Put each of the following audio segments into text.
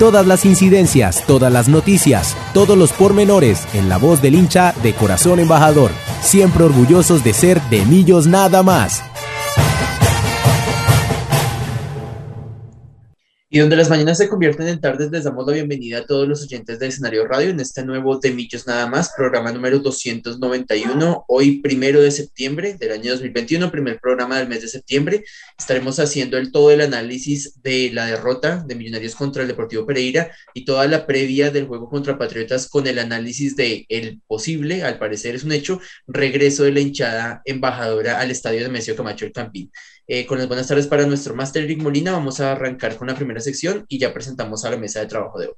Todas las incidencias, todas las noticias, todos los pormenores en la voz del hincha de corazón embajador. Siempre orgullosos de ser de Millos nada más. Y donde las mañanas se convierten en tardes, les damos la bienvenida a todos los oyentes de Escenario Radio en este nuevo De Millos Nada Más, programa número 291, hoy primero de septiembre del año 2021, primer programa del mes de septiembre. Estaremos haciendo el todo el análisis de la derrota de Millonarios contra el Deportivo Pereira y toda la previa del juego contra Patriotas con el análisis de el posible, al parecer es un hecho, regreso de la hinchada embajadora al estadio de Mesio Camacho el Campín. Eh, con las buenas tardes para nuestro máster Eric Molina, vamos a arrancar con la primera sección y ya presentamos a la mesa de trabajo de hoy.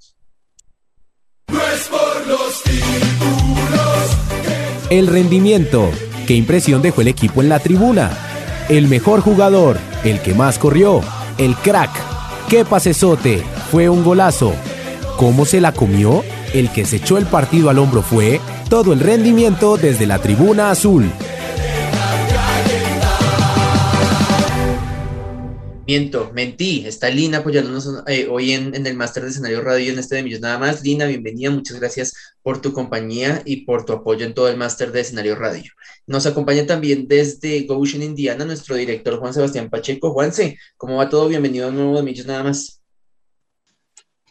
El rendimiento. ¿Qué impresión dejó el equipo en la tribuna? El mejor jugador, el que más corrió, el crack. ¿Qué pasesote? Fue un golazo. ¿Cómo se la comió? El que se echó el partido al hombro fue todo el rendimiento desde la tribuna azul. Miento, mentí. Está Lina apoyándonos eh, hoy en, el máster de escenario radio en este de Millos Nada más. Lina, bienvenida. Muchas gracias por tu compañía y por tu apoyo en todo el máster de escenario radio. Nos acompaña también desde Goshen, Indiana, nuestro director Juan Sebastián Pacheco. Juanse, ¿cómo va todo? Bienvenido a nuevo de Millos Nada más.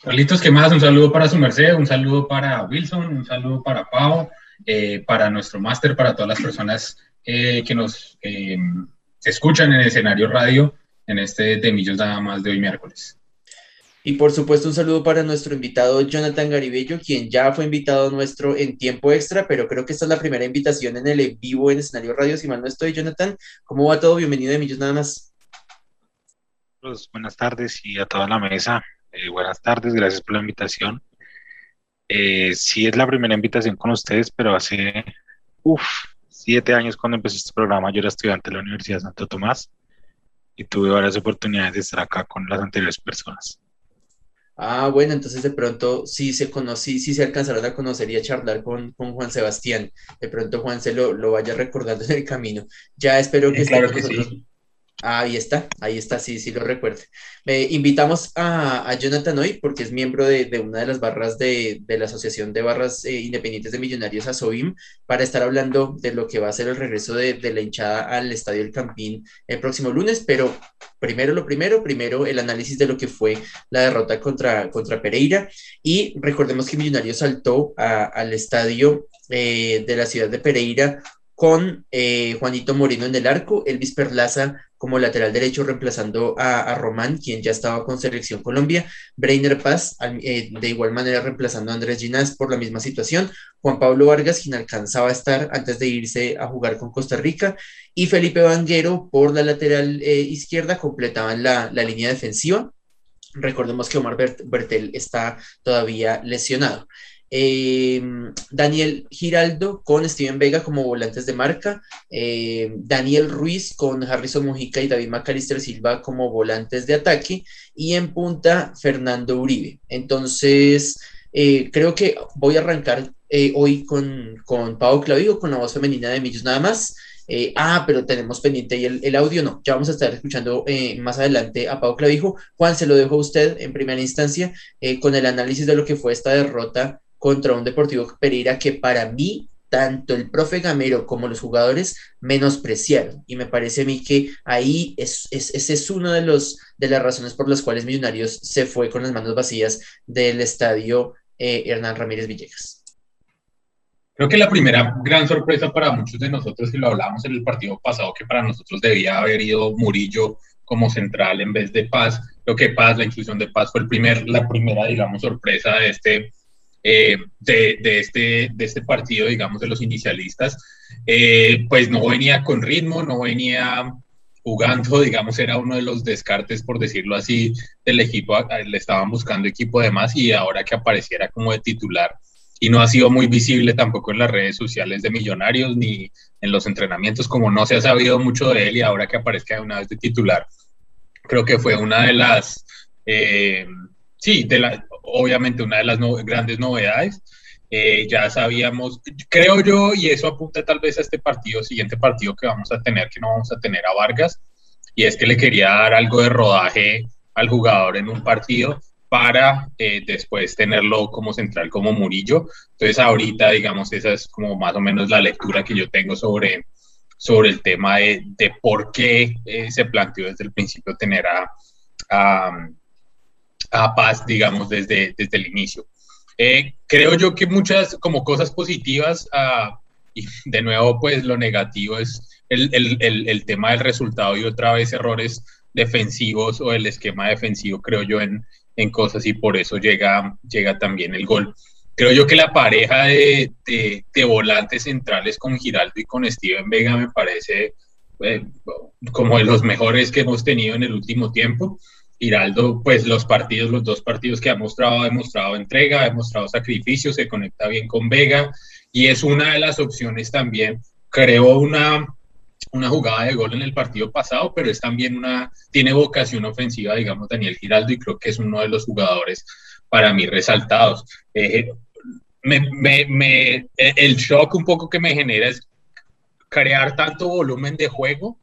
Carlitos, ¿qué más? Un saludo para su merced, un saludo para Wilson, un saludo para Pau, eh, para nuestro máster, para todas las personas eh, que nos escuchan en el escenario radio en este de Millos nada más de hoy miércoles. Y por supuesto un saludo para nuestro invitado Jonathan Garibello, quien ya fue invitado nuestro en tiempo extra, pero creo que esta es la primera invitación en el vivo en escenario radio, si mal no estoy, Jonathan. ¿Cómo va todo? Bienvenido de Millos nada más. Pues, buenas tardes y a toda la mesa. Eh, buenas tardes, gracias por la invitación. Eh, sí es la primera invitación con ustedes, pero hace uf, siete años cuando empecé este programa yo era estudiante de la Universidad de Santo Tomás y tuve varias oportunidades de estar acá con las anteriores personas. Ah, bueno, entonces de pronto sí se conocí, sí se alcanzaron a conocer y a charlar con, con Juan Sebastián. De pronto Juan se lo, lo, vaya recordando en el camino. Ya espero que, claro que sí. Ahí está, ahí está, sí, sí lo recuerdo. invitamos a, Jonathan hoy porque es miembro de, una de las barras de, la Asociación de Barras eh, Independientes de Millonarios, ASOBIM, para estar hablando de lo que va a ser el regreso de, la hinchada al Estadio El Campín el próximo lunes, pero primero lo primero, primero el análisis de lo que fue la derrota contra, contra Pereira y recordemos que Millonarios saltó al estadio eh, de la ciudad de Pereira con eh, Juanito Moreno en el arco, Elvis Perlaza como lateral derecho reemplazando a, Román, quien ya estaba con Selección Colombia, Breiner Paz eh, de igual manera reemplazando a Andrés Ginás por la misma situación, Juan Pablo Vargas, quien alcanzaba a estar antes de irse a jugar con Costa Rica, y Felipe Vanguero por la lateral eh, izquierda completaban la, la línea defensiva. Recordemos que Omar Bertel está todavía lesionado. Eh, Daniel Giraldo con Steven Vega como volantes de marca, eh, Daniel Ruiz con Harrison Mujica y David Macalister Silva como volantes de ataque y en punta Fernando Uribe. Entonces, eh, creo que voy a arrancar hoy con, con Pau Clavigo, con la voz femenina de Millos nada más. ah, pero tenemos pendiente ahí el, audio, no, ya vamos a estar escuchando más adelante a Pau Clavijo. Juan, se lo dejo a usted en primera instancia con el análisis de lo que fue esta derrota contra un Deportivo Pereira que para mí tanto el profe Gamero como los jugadores menospreciaron. Y me parece a mí que ahí es, es, ese es uno de, los, de las razones por las cuales Millonarios se fue con las manos vacías del estadio eh, Hernán Ramírez Villegas. Creo que la primera gran sorpresa para muchos de nosotros, y lo hablábamos en el partido pasado, que para nosotros debía haber ido Murillo como central en vez de Paz. Lo que Paz, la inclusión de Paz fue el primer, la primera, digamos, sorpresa de este eh, de, de, este, de este partido, digamos, de los inicialistas, eh, pues no venía con ritmo, no venía jugando, digamos, era uno de los descartes, por decirlo así, del equipo, le estaban buscando equipo de más y ahora que apareciera como de titular y no ha sido muy visible tampoco en las redes sociales de Millonarios ni en los entrenamientos, como no se ha sabido mucho de él y ahora que aparezca una vez de titular, creo que fue una de las, eh, sí, de la, obviamente una de las grandes novedades. Eh, ya sabíamos, creo yo, y eso apunta tal vez a este partido, siguiente partido que vamos a tener, que no vamos a tener a Vargas, y es que le quería dar algo de rodaje al jugador en un partido para eh, después tenerlo como central como Murillo. Entonces ahorita, digamos, esa es como más o menos la lectura que yo tengo sobre, sobre el tema de, de por qué eh, se planteó desde el principio tener a, a, a Paz, digamos, desde, desde el inicio. Eh, creo yo que muchas como cosas positivas uh, y de nuevo pues lo negativo es el, el, el, el, tema del resultado y otra vez errores defensivos o el esquema defensivo creo yo en, en cosas y por eso llega, llega también el gol. Creo yo que la pareja de, de, de volantes centrales con Giraldo y con Steven Vega me parece eh, como de los mejores que hemos tenido en el último tiempo. Giraldo, pues los partidos, los dos partidos que ha mostrado, ha demostrado entrega, ha demostrado sacrificio, se conecta bien con Vega y es una de las opciones también. Creó una, una jugada de gol en el partido pasado, pero es también una, tiene vocación ofensiva, digamos, Daniel Giraldo y creo que es uno de los jugadores para mí resaltados. Eh, el shock un poco que me genera es crear tanto volumen de juego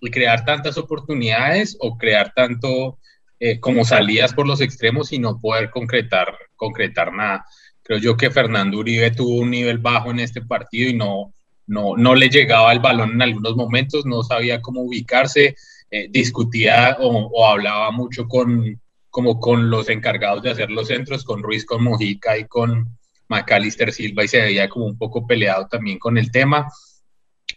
y crear tantas oportunidades o crear tanto eh, como salidas por los extremos y no poder concretar, concretar nada. Creo yo que Fernando Uribe tuvo un nivel bajo en este partido y no, no, no le llegaba el balón en algunos momentos, no sabía cómo ubicarse, eh, discutía o, hablaba mucho con, como con los encargados de hacer los centros, con Ruiz, con Mojica y con Macalister Silva y se veía como un poco peleado también con el tema.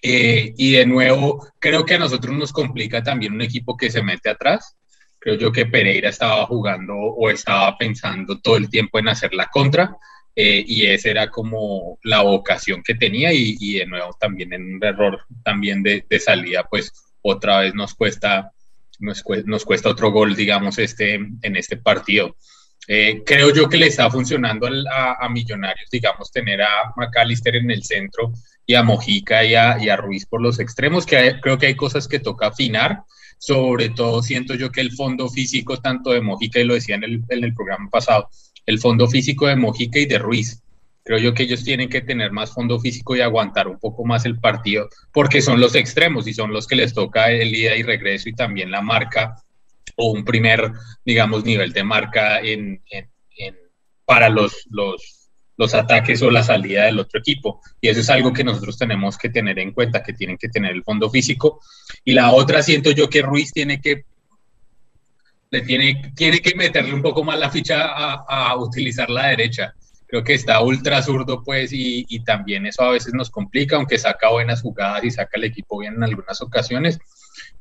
Eh, y de nuevo, creo que a nosotros nos complica también un equipo que se mete atrás Creo yo que Pereira estaba jugando o estaba pensando todo el tiempo en hacer la contra eh, y esa era como la vocación que tenía y, y, de nuevo también en un error también de, de salida, pues otra vez nos cuesta, nos cuesta, otro gol, digamos, este, en este partido. Eh, creo yo que le está funcionando a, a, Millonarios, digamos, tener a McAllister en el centro y a Mojica y a, y a Ruiz por los extremos, que creo que hay cosas que toca afinar sobre todo siento yo que el fondo físico tanto de Mojica, y lo decía en el, en el programa pasado, el fondo físico de Mojica y de Ruiz, creo yo que ellos tienen que tener más fondo físico y aguantar un poco más el partido, porque son los extremos y son los que les toca el ida y regreso y también la marca o un primer, digamos, nivel de marca en, para los, los, los ataques o la salida del otro equipo. Y eso es algo que nosotros tenemos que tener en cuenta, que tienen que tener el fondo físico. Y la otra, siento yo que Ruiz tiene que, le tiene, tiene que meterle un poco más la ficha a, utilizar la derecha. Creo que está ultra zurdo, pues, y, y, también eso a veces nos complica, aunque saca buenas jugadas y saca el equipo bien en algunas ocasiones.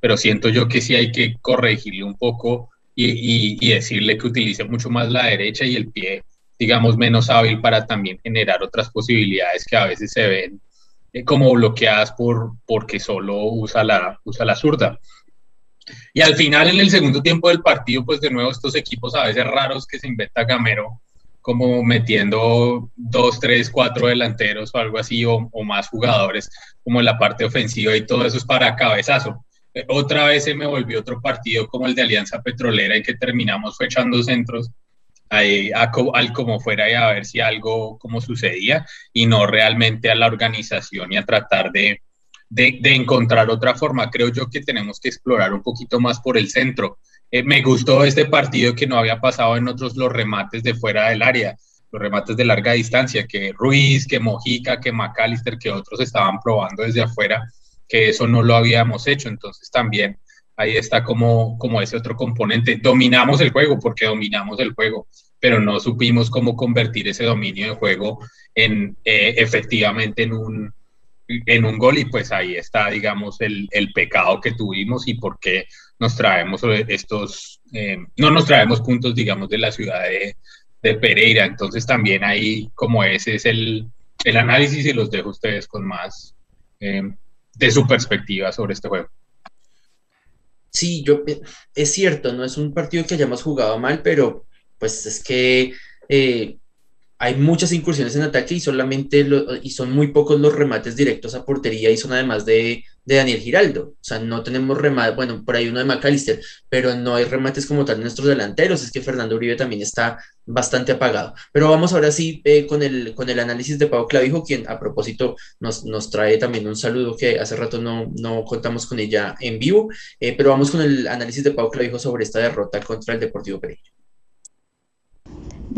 Pero siento yo que sí hay que corregirle un poco y, y, y decirle que utilice mucho más la derecha y el pie digamos, menos hábil para también generar otras posibilidades que a veces se ven eh, como bloqueadas por, porque solo usa la, usa la zurda. Y al final, en el segundo tiempo del partido, pues de nuevo estos equipos a veces raros que se inventa Gamero, como metiendo dos, tres, cuatro delanteros o algo así, o, o más jugadores, como en la parte ofensiva y todo eso es para cabezazo. Eh, otra vez se me volvió otro partido como el de Alianza Petrolera en que terminamos fue echando centros al como fuera y a ver si algo como sucedía y no realmente a la organización y a tratar de, de, de, encontrar otra forma. Creo yo que tenemos que explorar un poquito más por el centro. Eh, me gustó este partido que no había pasado en otros los remates de fuera del área, los remates de larga distancia, que Ruiz, que Mojica, que McAllister, que otros estaban probando desde afuera, que eso no lo habíamos hecho. Entonces también ahí está como, como ese otro componente. Dominamos el juego porque dominamos el juego, pero no supimos cómo convertir ese dominio de juego en eh, efectivamente en un, en un gol y pues ahí está, digamos, el, el pecado que tuvimos y por qué nos traemos estos, eh, no nos traemos puntos, digamos, de la ciudad de, de Pereira. Entonces también ahí como ese es el, el análisis y los dejo a ustedes con más eh, de su perspectiva sobre este juego. Sí, yo, es cierto, no es un partido que hayamos jugado mal, pero pues es que eh, hay muchas incursiones en ataque y solamente y son muy pocos los remates directos a portería y son además de, Daniel Giraldo. O sea, no tenemos remate, bueno, por ahí uno de McAllister, pero no hay remates como tal en nuestros delanteros. Es que Fernando Uribe también está bastante apagado. Pero vamos ahora sí eh, con, el, con el análisis de Pau Clavijo, quien a propósito nos, nos trae también un saludo que hace rato no, no contamos con ella en vivo. Eh, pero vamos con el análisis de Pau Clavijo sobre esta derrota contra el Deportivo Pereira.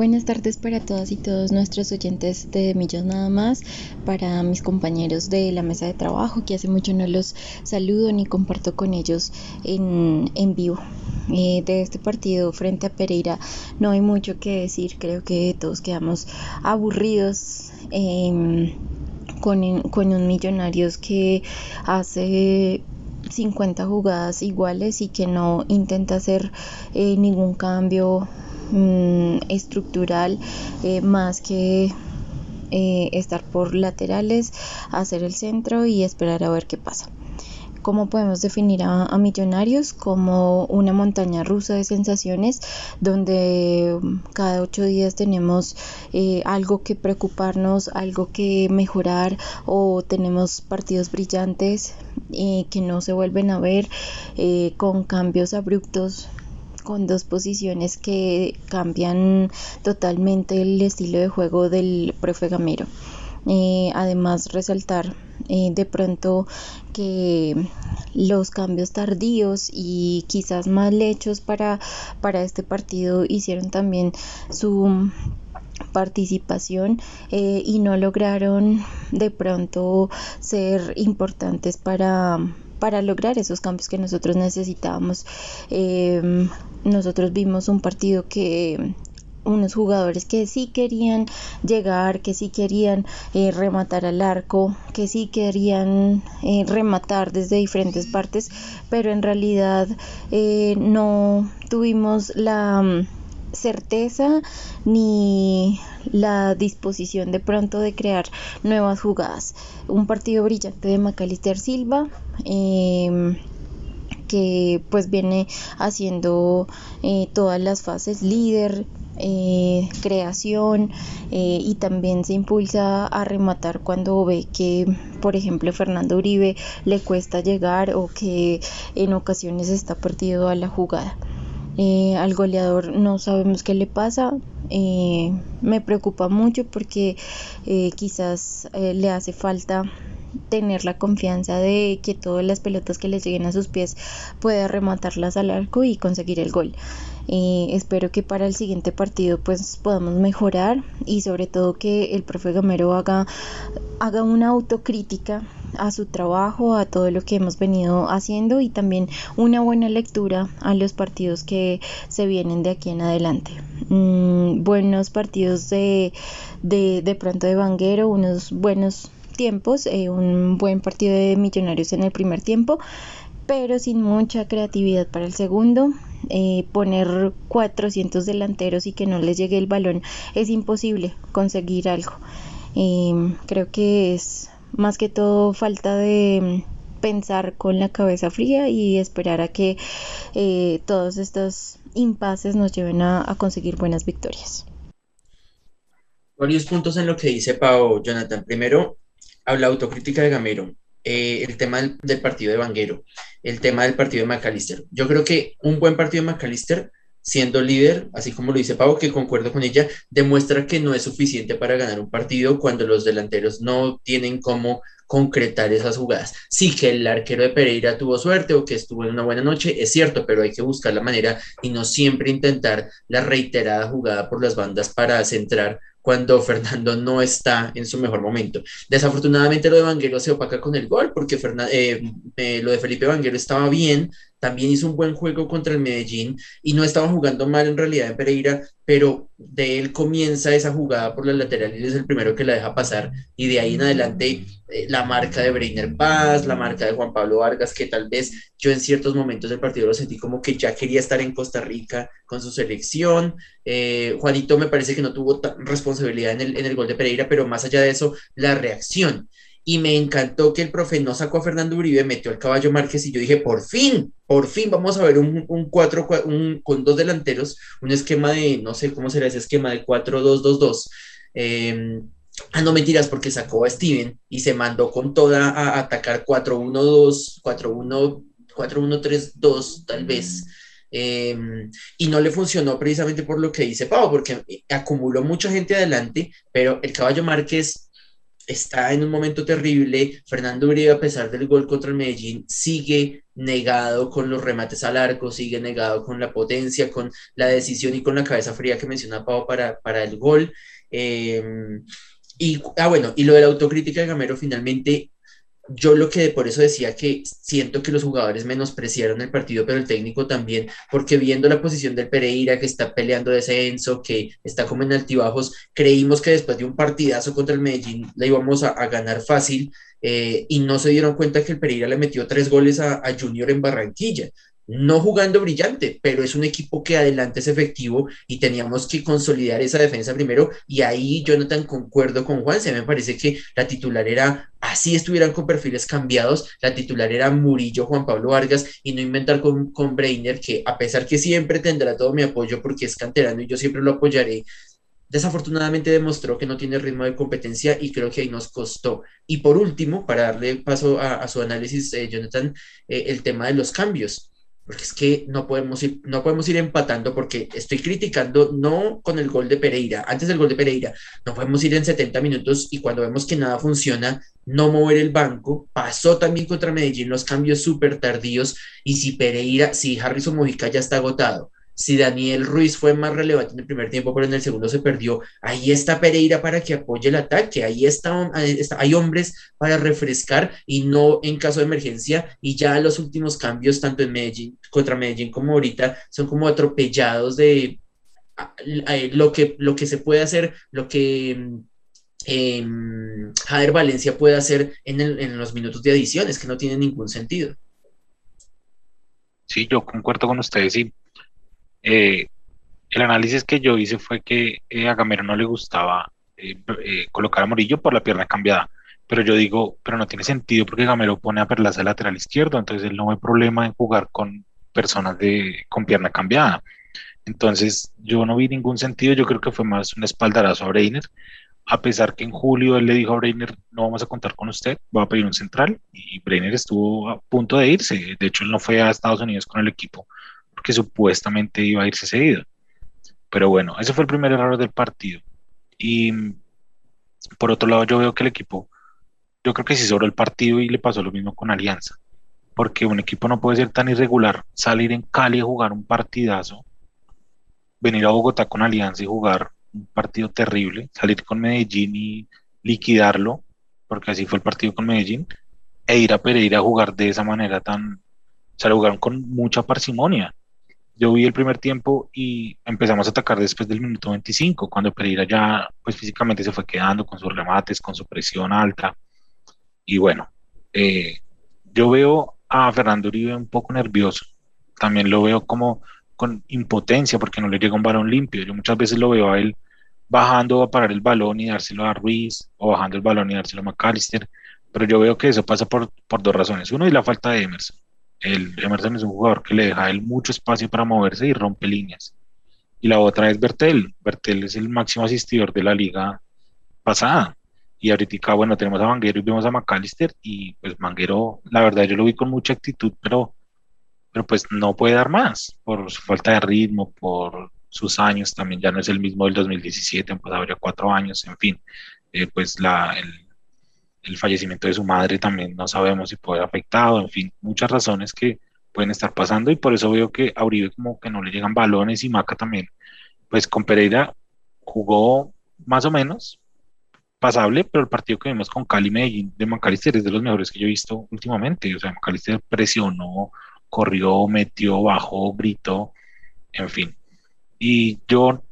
Buenas tardes para todas y todos nuestros oyentes de Millos Nada más, para mis compañeros de la mesa de trabajo, que hace mucho no los saludo ni comparto con ellos en, en vivo. Eh, de este partido frente a Pereira no hay mucho que decir, creo que todos quedamos aburridos. Em, con, con un Millonarios que hace 50 jugadas iguales y que no intenta hacer eh, ningún cambio Mm, estructural eh, más que eh, estar por laterales, hacer el centro y esperar a ver qué pasa. ¿Cómo podemos definir a, Millonarios? Como una montaña rusa de sensaciones donde cada ocho días tenemos eh, algo que preocuparnos, algo que mejorar o tenemos partidos brillantes que no se vuelven a ver con cambios abruptos con dos posiciones que cambian totalmente el estilo de juego del profe Gamero. Eh, además, resaltar eh, de pronto que los cambios tardíos y quizás mal hechos para, para este partido hicieron también su participación eh, y no lograron de pronto ser importantes para para lograr esos cambios que nosotros necesitábamos. Em, nosotros vimos un partido que unos jugadores que sí querían llegar, que sí querían eh, rematar al arco, que sí querían eh, rematar desde diferentes partes, pero en realidad eh, no tuvimos la certeza ni la disposición de pronto de crear nuevas jugadas. Un partido brillante de Macalister Silva. Que pues viene haciendo eh, todas las fases líder, eh, creación eh, y también se impulsa a rematar cuando ve que por ejemplo Fernando Uribe le cuesta llegar o que en ocasiones está perdido a la jugada. Al goleador no sabemos qué le pasa. Me preocupa mucho porque quizás le hace falta tener la confianza de que todas las pelotas que le lleguen a sus pies pueda rematarlas al arco y conseguir el gol. espero que para el siguiente partido pues podamos mejorar y sobre todo que el profe Gamero haga, haga una autocrítica a su trabajo, a todo lo que hemos venido haciendo y también una buena lectura a los partidos que se vienen de aquí en adelante. Mm, buenos partidos de, de, pronto de Vanguero, unos buenos tiempos, eh, un buen partido de Millonarios en el primer tiempo, pero sin mucha creatividad para el segundo. Eh, poner 400 delanteros y que no les llegue el balón es imposible conseguir algo. Creo que es más que todo falta de mm, pensar con la cabeza fría y esperar a que eh, todos estos impases nos lleven a, conseguir buenas victorias. Varios puntos en lo que dice Pau, Jonathan. Primero, habla autocrítica de Gamero, eh, el tema del, partido de Vanguero, el tema del partido de McAllister. Yo creo que un buen partido de McAllister siendo líder, así como lo dice Pau, que concuerdo con ella, demuestra que no es suficiente para ganar un partido cuando los delanteros no tienen cómo concretar esas jugadas. Sí que el arquero de Pereira tuvo suerte o que estuvo en una buena noche, es cierto, pero hay que buscar la manera y no siempre intentar la reiterada jugada por las bandas para centrar cuando Fernando no está en su mejor momento. Desafortunadamente lo de Vanguero se opaca con el gol porque eh, eh, lo de Felipe Vanguero estaba bien, también hizo un buen juego contra el Medellín y no estaba jugando mal en realidad en Pereira, pero de él comienza esa jugada por la lateral y es el primero que la deja pasar y de ahí en adelante eh, la marca de Breiner Paz, la marca de Juan Pablo Vargas, que tal vez yo en ciertos momentos del partido lo sentí como que ya quería estar en Costa Rica con su selección. Eh, Juanito me parece que no tuvo responsabilidad en el, en el gol de Pereira, pero más allá de eso, la reacción. Y me encantó que el profe no sacó a Fernando Uribe, metió al caballo Márquez y yo dije, por fin, por fin vamos a ver un, un 4, un, con dos delanteros, un esquema de, no sé cómo será ese esquema de 4-2-2-2. Eh, Ah, no mentiras, porque sacó a Steven y se mandó con toda a atacar 4-1-2, 4-1, 4-1-3-2, tal vez. Em, y no le funcionó precisamente por lo que dice Pau, porque acumuló mucha gente adelante, pero el caballo Márquez está en un momento terrible. Fernando Uribe, a pesar del gol contra el Medellín, sigue negado con los remates al arco, sigue negado con la potencia, con la decisión y con la cabeza fría que menciona Pau para, para el gol. Eh, y, ah, bueno, y lo de la autocrítica de Gamero, finalmente, yo lo que por eso decía que siento que los jugadores menospreciaron el partido, pero el técnico también, porque viendo la posición del Pereira que está peleando descenso, que está como en altibajos, creímos que después de un partidazo contra el Medellín la íbamos a, ganar fácil eh, y no se dieron cuenta que el Pereira le metió tres goles a, a Junior en Barranquilla no jugando brillante, pero es un equipo que adelante es efectivo y teníamos que consolidar esa defensa primero y ahí yo no tan concuerdo con Juan, se me parece que la titular era, así estuvieran con perfiles cambiados, la titular era Murillo, Juan Pablo Vargas y no inventar con, con que a pesar que siempre tendrá todo mi apoyo porque es canterano y yo siempre lo apoyaré, desafortunadamente demostró que no tiene ritmo de competencia y creo que ahí nos costó. Y por último, para darle paso a, su análisis, eh, Jonathan, eh, el tema de los cambios porque es que no podemos ir, no podemos ir empatando porque estoy criticando no con el gol de Pereira, antes del gol de Pereira, no podemos ir en 70 minutos y cuando vemos que nada funciona, no mover el banco. Pasó también contra Medellín los cambios súper tardíos y si Pereira, si Harrison Mojica ya está agotado, si Daniel Ruiz fue más relevante en el primer tiempo, pero en el segundo se perdió, ahí está Pereira para que apoye el ataque, ahí está, hay hombres para refrescar y no en caso de emergencia, y ya los últimos cambios, tanto en Medellín, contra Medellín como ahorita, son como atropellados de lo que, lo que se puede hacer, lo que eh, Jader Valencia puede hacer en, los minutos de adición, es que no tiene ningún sentido. Sí, yo concuerdo con ustedes y eh, el análisis que yo hice fue que eh, a Gamero no le gustaba eh, colocar a Morillo por la pierna cambiada. Pero yo digo, pero no tiene sentido porque Gamero pone a Perlaza de lateral izquierdo, entonces él no ve problema en jugar con personas de, con pierna cambiada. Entonces yo no vi ningún sentido, yo creo que fue más un espaldarazo a Breiner, a pesar que en julio él le dijo a Breiner, no vamos a contar con usted, va a pedir un central, y Breiner estuvo a punto de irse, de hecho él no fue a Estados Unidos con el equipo que supuestamente iba a irse seguido. Pero bueno, ese fue el primer error del partido. Y por otro lado, yo veo que el equipo, yo creo que sí sobre el partido y le pasó lo mismo con Alianza. Porque un equipo no puede ser tan irregular, salir en Cali a jugar un partidazo, venir a Bogotá con Alianza y jugar un partido terrible, salir con Medellín y liquidarlo, porque así fue el partido con Medellín, e ir a Pereira a jugar de esa manera tan, o sea, lo jugaron con mucha parsimonia yo vi el primer tiempo y empezamos a atacar después del minuto 25, cuando Pereira ya pues físicamente se fue quedando con sus remates, con su presión alta. Y bueno, eh, yo veo a Fernando Uribe un poco nervioso. También lo veo como con impotencia porque no le llega un balón limpio. Yo muchas veces lo veo a él bajando a parar el balón y dárselo a Ruiz o bajando el balón y dárselo a McAllister. Pero yo veo que eso pasa por, por dos razones. Uno es la falta de Emerson el Emerson es un jugador que le deja a él mucho espacio para moverse y rompe líneas. Y la otra es Bertel. Bertel es el máximo asistidor de la liga pasada. Y ahorita, bueno, tenemos a Manguero y vemos a McAllister. Y pues Manguero, la verdad, yo lo vi con mucha actitud, pero, pero pues no puede dar más por su falta de ritmo, por sus años. También ya no es el mismo del 2017, han pasado ya cuatro años, en fin. Eh, pues la, el, el fallecimiento de su madre también no sabemos si puede haber afectado, en fin, muchas razones que pueden estar pasando y por eso veo que a Uribe como que no le llegan balones y Maca también, pues con Pereira jugó más o menos pasable, pero el partido que vimos con Cali Medellín de Macalister es de los mejores que yo he visto últimamente, o sea, Macalister presionó, corrió, metió, bajó, gritó, en fin. Y yo,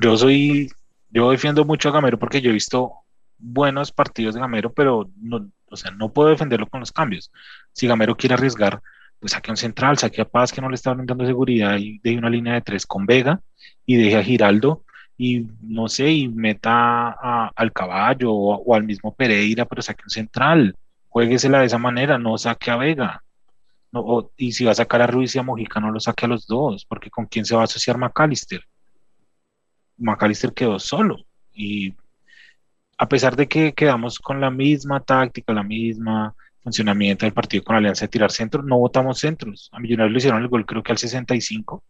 yo soy, yo defiendo mucho a Gamero porque yo he visto buenos partidos de Gamero, pero no, o sea, no puedo defenderlo con los cambios. Si Gamero quiere arriesgar, pues saque un central, saque a Paz que no le está dando seguridad y deje una línea de tres con Vega y deje a Giraldo y no sé, y meta al caballo o, al mismo Pereira, pero saque un central. Jueguesela de esa manera, no saque a Vega. No, y si va a sacar a Ruiz y a Mojica, no lo saque a los dos, porque ¿con quién se va a asociar McAllister? McAllister quedó solo. Y a pesar de que quedamos con la misma táctica, la misma funcionamiento del partido con la alianza de tirar centros, no votamos centros. A Millonarios le hicieron el gol creo que al 65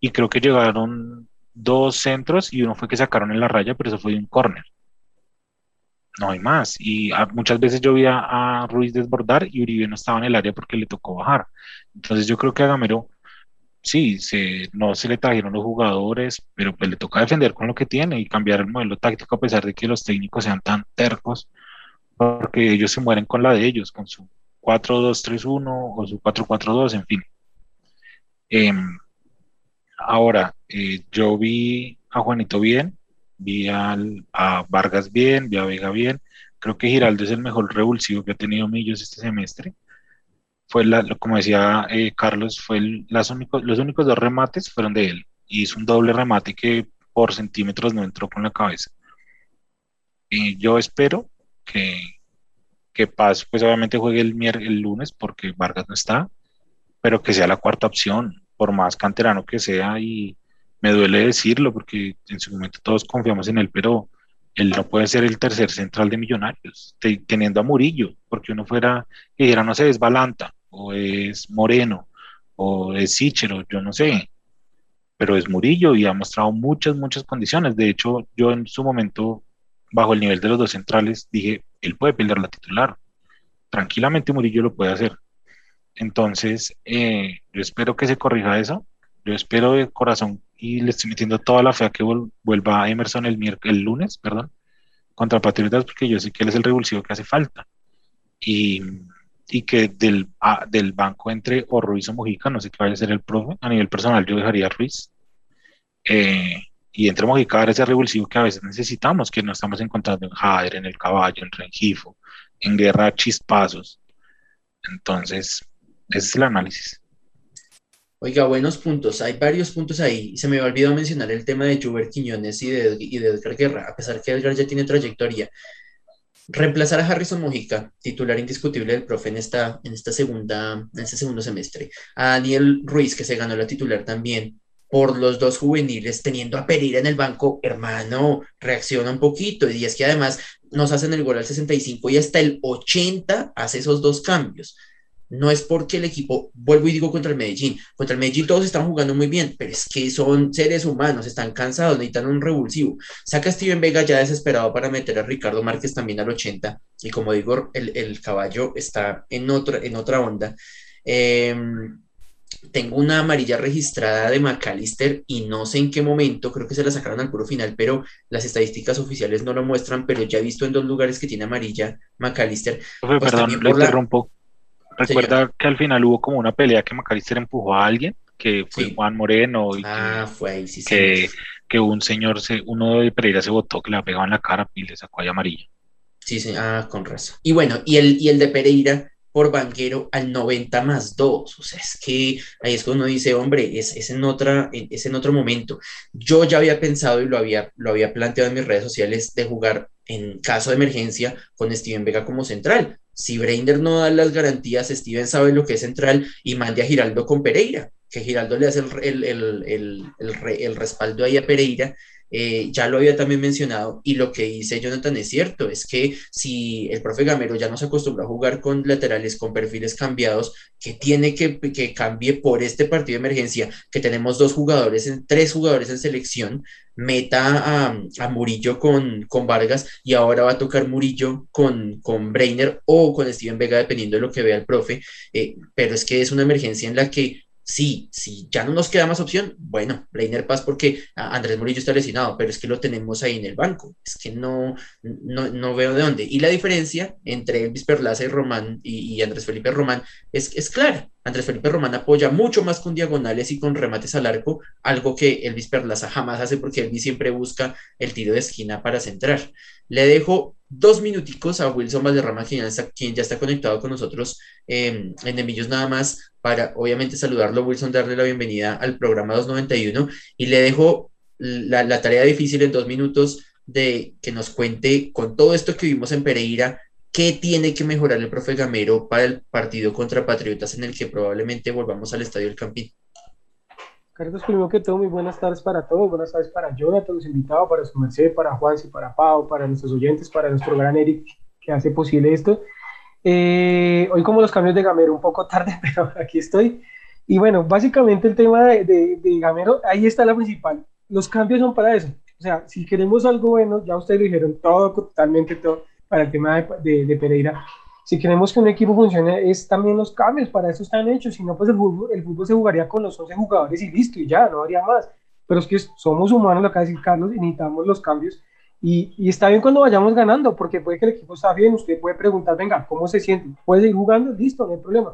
y creo que llegaron dos centros y uno fue que sacaron en la raya, pero eso fue de un córner. No hay más. Y muchas veces yo vi a, Ruiz desbordar y Uribe no estaba en el área porque le tocó bajar. Entonces yo creo que a Gamero, sí, se, no se le trajeron los jugadores, pero pues le toca defender con lo que tiene y cambiar el modelo táctico a pesar de que los técnicos sean tan tercos, porque ellos se mueren con la de ellos, con su 4-2-3-1 o su 4-4-2, en fin. Em, ahora, eh, yo vi a Juanito bien, vi a Vargas bien, vi a Vega bien. Creo que Giraldo es el mejor revulsivo que ha tenido Millos este semestre. Fue la, como decía eh, Carlos, fue las únicos, los únicos dos remates fueron de él. Y hizo un doble remate que por centímetros no entró con la cabeza. Y yo espero que, que Paz, pues obviamente juegue el, el lunes porque Vargas no está, pero que sea la cuarta opción, por más canterano que sea y, me duele decirlo porque en su momento todos confiamos en él, pero él no puede ser el tercer central de Millonarios, teniendo a Murillo, porque uno fuera, que dijera, no sé, es Balanta, o es Moreno, o es Sichero, yo no sé, pero es Murillo y ha mostrado muchas, muchas condiciones. De hecho, yo en su momento, bajo el nivel de los dos centrales, dije, él puede pelear la titular. Tranquilamente Murillo lo puede hacer. Entonces, eh, yo espero que se corrija eso. Yo espero de corazón y le estoy metiendo toda la fe que vuelva Emerson el, el lunes, perdón, contra Patriotas, porque yo sé que él es el revulsivo que hace falta. Y, y que del, del banco entre o Ruiz o Mojica, no sé qué vaya a ser el profe, a nivel personal yo dejaría a Ruiz. Eh, y entre Mojica ese revulsivo que a veces necesitamos, que no estamos encontrando en Jader, en el caballo, en Rengifo, en guerra chispazos. Entonces, ese es el análisis. Oiga, buenos puntos. Hay varios puntos ahí. Se me olvidado mencionar el tema de Juber Quiñones y de, y de Edgar Guerra, a pesar que Edgar ya tiene trayectoria. Reemplazar a Harrison Mojica, titular indiscutible del profe en esta, en esta segunda, en este segundo semestre. A Daniel Ruiz, que se ganó la titular también por los dos juveniles, teniendo a Pereira en el banco, hermano, reacciona un poquito. Y es que además nos hacen el gol al 65 y hasta el 80 hace esos dos cambios. No es porque el equipo, vuelvo y digo contra el Medellín, contra el Medellín todos están jugando muy bien, pero es que son seres humanos, están cansados, necesitan un revulsivo. Saca a Steven Vega ya desesperado para meter a Ricardo Márquez también al 80, y como digo, el, caballo está en otra, en otra onda. Em, tengo una amarilla registrada de McAllister y no sé en qué momento, creo que se la sacaron al puro final, pero las estadísticas oficiales no lo muestran, pero ya he visto en dos lugares que tiene amarilla McAllister. Pues perdón, le interrumpo. Recuerda que al final hubo como una pelea que Macalister empujó a alguien, que fue Juan Moreno. Y ah, fue ahí, sí, que, que un señor, se, uno de Pereira se votó que le pegado en la cara y le sacó ahí amarilla. Sí, sí, ah, con razón. Y bueno, y el, y el de Pereira por banquero al 90 más 2. O sea, es que ahí es cuando uno dice, hombre, es, es, en otra, es en otro momento. Yo ya había pensado y lo había, lo había planteado en mis redes sociales de jugar en caso de emergencia con Steven Vega como central. Si Brainer no da las garantías, Steven sabe lo que es central y mande a Giraldo con Pereira, que Giraldo le hace el, el respaldo ahí a Pereira eh, ya lo había también mencionado y lo que dice Jonathan es cierto, es que si el profe Gamero ya no se acostumbra a jugar con laterales con perfiles cambiados, que tiene que, que cambie por este partido de emergencia, que tenemos dos jugadores, en, tres jugadores en selección, meta a, Murillo con, con, Vargas y ahora va a tocar Murillo con, con Breiner o con Steven Vega, dependiendo de lo que vea el profe, eh, pero es que es una emergencia en la que Sí, si ya no nos queda más opción, bueno, Brainer Paz porque Andrés Murillo está lesionado, pero es que lo tenemos ahí en el banco. Es que no, no, veo de dónde. Y la diferencia entre Elvis Perlaza y Román y, Andrés Felipe Román es, es clara. Andrés Felipe Román apoya mucho más con diagonales y con remates al arco, algo que Elvis Perlaza jamás hace porque Elvis siempre busca el tiro de esquina para centrar. Le dejo dos minuticos a Wilson Valderrama, quien ya está, quien ya está conectado con nosotros em, en Emillos nada más, para obviamente saludarlo, Wilson, darle la bienvenida al programa 291 y le dejo la, la tarea difícil en dos minutos de que nos cuente con todo esto que vimos en Pereira, qué tiene que mejorar el profe Gamero para el partido contra Patriotas en el que probablemente volvamos al Estadio del Campín. Carlos, primero que todo, muy buenas tardes para todos, buenas tardes para Jonathan, los invitados, para su merced, para Juan, para Pau, para nuestros oyentes, para nuestro gran Eric que hace posible esto. Eh, hoy como los cambios de Gamero, un poco tarde, pero aquí estoy. Y bueno, básicamente el tema de, de, Gamero, ahí está la principal. Los cambios son para eso. O sea, si queremos algo bueno, ya ustedes dijeron todo, totalmente todo, para el tema de, de Pereira si queremos que un equipo funcione, es también los cambios, para eso están hechos, si no, pues el fútbol, el fútbol se jugaría con los 11 jugadores y listo, y ya, no haría más. Pero es que somos humanos, lo que decir Carlos, y necesitamos los cambios. Y, y, está bien cuando vayamos ganando, porque puede que el equipo está bien, usted puede preguntar, venga, ¿cómo se siente? ¿Puede seguir jugando? Listo, no hay problema.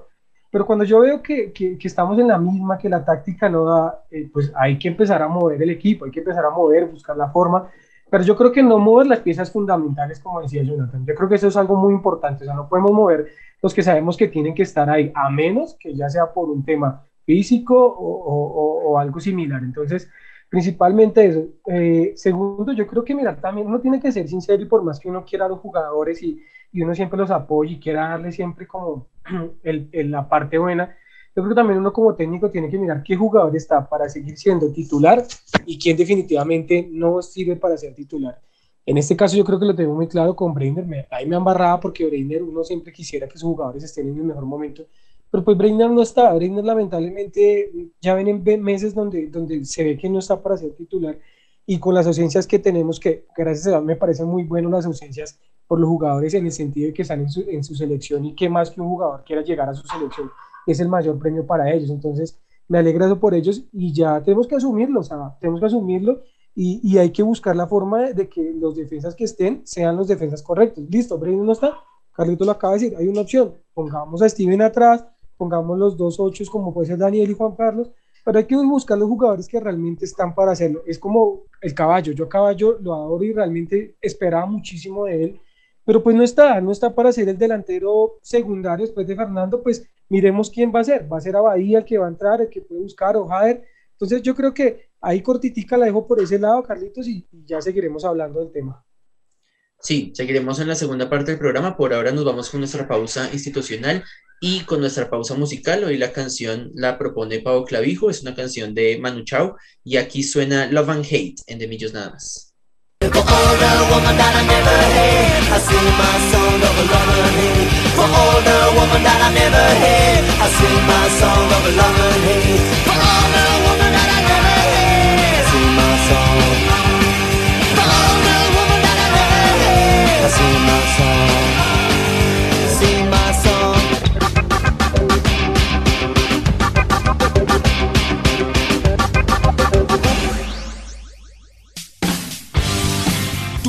Pero cuando yo veo que, que, que estamos en la misma, que la táctica no da, eh, pues hay que empezar a mover el equipo, hay que empezar a mover, buscar la forma. Pero yo creo que no mover las piezas fundamentales, como decía Jonathan. Yo creo que eso es algo muy importante. O sea, no podemos mover los que sabemos que tienen que estar ahí, a menos que ya sea por un tema físico o, o, algo similar. Entonces, principalmente eso. Eh, segundo, yo creo que, mirar, también uno tiene que ser sincero y por más que uno quiera a los jugadores y, y uno siempre los apoye y quiera darle siempre como el, la parte buena, yo creo que también uno como técnico tiene que mirar qué jugador está para seguir siendo titular y quién definitivamente no sirve para ser titular. En este caso yo creo que lo tengo muy claro con Breiner. Ahí me han barrado porque Breiner uno siempre quisiera que sus jugadores estén en el mejor momento. Pero pues Breiner no está. Breiner lamentablemente ya ven en meses donde, donde se ve que no está para ser titular. Y con las ausencias que tenemos, que gracias a Dios me parecen muy buenas las ausencias por los jugadores en el sentido de que están en su, en su selección y que más que un jugador quiera llegar a su selección es el mayor premio para ellos. Entonces, me alegra eso por ellos y ya tenemos que asumirlo, o sea, tenemos que asumirlo y, y hay que buscar la forma de, que los defensas que estén sean los defensas correctos. Listo, Brandon no está, Carlito lo acaba de decir, hay una opción, pongamos a Steven atrás, pongamos los dos ochos como puede ser Daniel y Juan Carlos, pero hay que buscar los jugadores que realmente están para hacerlo. Es como el caballo, yo caballo lo adoro y realmente esperaba muchísimo de él pero pues no está, no está para ser el delantero secundario después de Fernando, pues miremos quién va a ser, va a ser Abadía el que va a entrar, el que puede buscar, o Jader, entonces yo creo que ahí cortitica la dejo por ese lado, Carlitos, y, ya seguiremos hablando del tema. Sí, seguiremos en la segunda parte del programa, por ahora nos vamos con nuestra pausa institucional y con nuestra pausa musical, hoy la canción la propone Pau Clavijo, es una canción de Manu Chao, y aquí suena Love and Hate en De Millos Nada Más. For all the woman that I never had I sing my song of love and hate. For all the woman that I never had I sing my song of love and hate. For all the that I never had I sing my song. For all the that I never had I sing my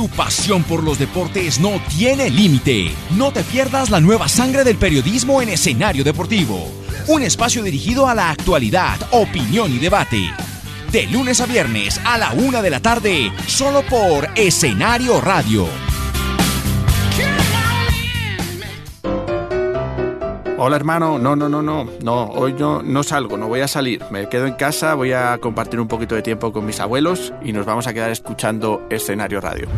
pasión por los deportes no tiene límite. No te pierdas la nueva sangre del periodismo en escenario deportivo. Un espacio dirigido a la actualidad, opinión y debate. De lunes a viernes a la una de la tarde, solo por Escenario Radio. Hola hermano, no, no, no, no, no, hoy no, no salgo, no voy a salir, me quedo en casa, voy a compartir un poquito de tiempo con mis abuelos y nos vamos a quedar escuchando escenario radio.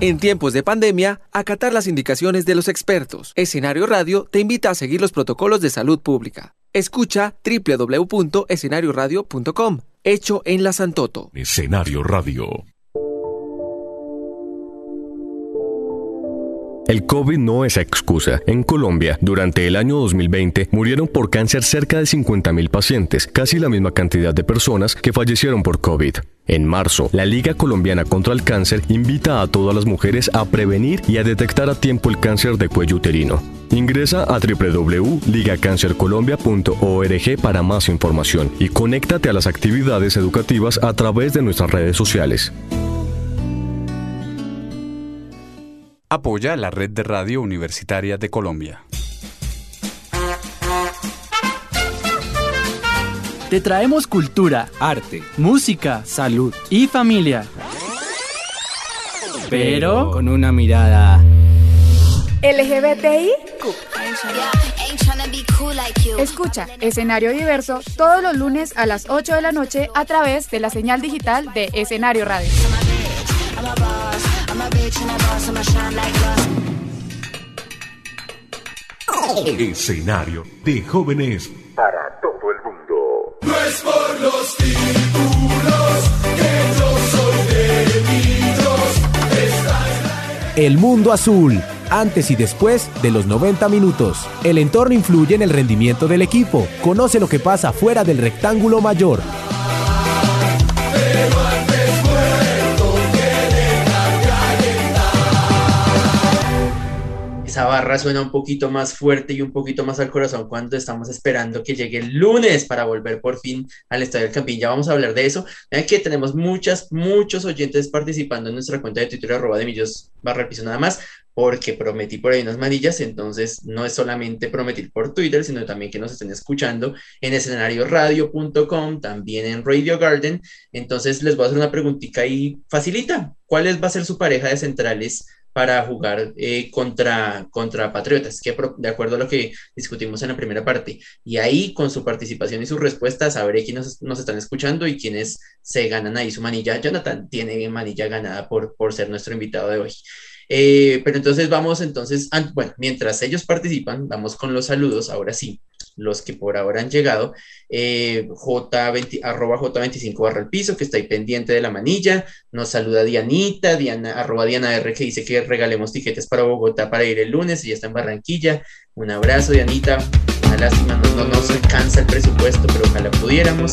En tiempos de pandemia, acatar las indicaciones de los expertos. Escenario Radio te invita a seguir los protocolos de salud pública. Escucha www.escenarioradio.com, hecho en la Santoto. Escenario Radio. El COVID no es excusa. En Colombia, durante el año 2020, murieron por cáncer cerca de 50.000 pacientes, casi la misma cantidad de personas que fallecieron por COVID. En marzo, la Liga Colombiana contra el Cáncer invita a todas las mujeres a prevenir y a detectar a tiempo el cáncer de cuello uterino. Ingresa a www.ligacancercolombia.org para más información y conéctate a las actividades educativas a través de nuestras redes sociales. Apoya la Red de Radio Universitaria de Colombia. Te traemos cultura, arte, música, salud y familia. Pero con una mirada LGBTI. Escucha Escenario Diverso todos los lunes a las 8 de la noche a través de la señal digital de Escenario Radio. Escenario de jóvenes para todo el mundo. No es por los títulos que yo soy de Millos. El mundo azul, antes y después de los 90 minutos. El entorno influye en el rendimiento del equipo. Conoce lo que pasa fuera del rectángulo mayor. Esa barra suena un poquito más fuerte y un poquito más al corazón cuando estamos esperando que llegue el lunes para volver por fin al Estadio del Campín. Ya vamos a hablar de eso. Vean que tenemos muchas, muchos oyentes participando en nuestra cuenta de Twitter, arroba de millos barra piso nada más, porque prometí por ahí unas manillas, entonces no es solamente prometer por Twitter, sino también que nos estén escuchando en escenarioradio.com, también en Radio Garden. Entonces les voy a hacer una preguntita ahí facilita. ¿Cuál va a ser su pareja de centrales para jugar eh, contra, contra Patriotas, que de acuerdo a lo que discutimos en la primera parte. Y ahí, con su participación y sus respuestas, sabré quiénes nos están escuchando y quiénes se ganan ahí su manilla. Jonathan tiene manilla ganada por, por ser nuestro invitado de hoy. Eh, pero entonces vamos, entonces, bueno, mientras ellos participan, vamos con los saludos, ahora sí, los que por ahora han llegado, eh, J20, arroba J25 barra el piso, que está ahí pendiente de la manilla, nos saluda Dianita, Diana, arroba Diana R, que dice que regalemos tiquetes para Bogotá para ir el lunes, ella está en Barranquilla, un abrazo Dianita, una lástima, no, no nos alcanza el presupuesto, pero ojalá pudiéramos.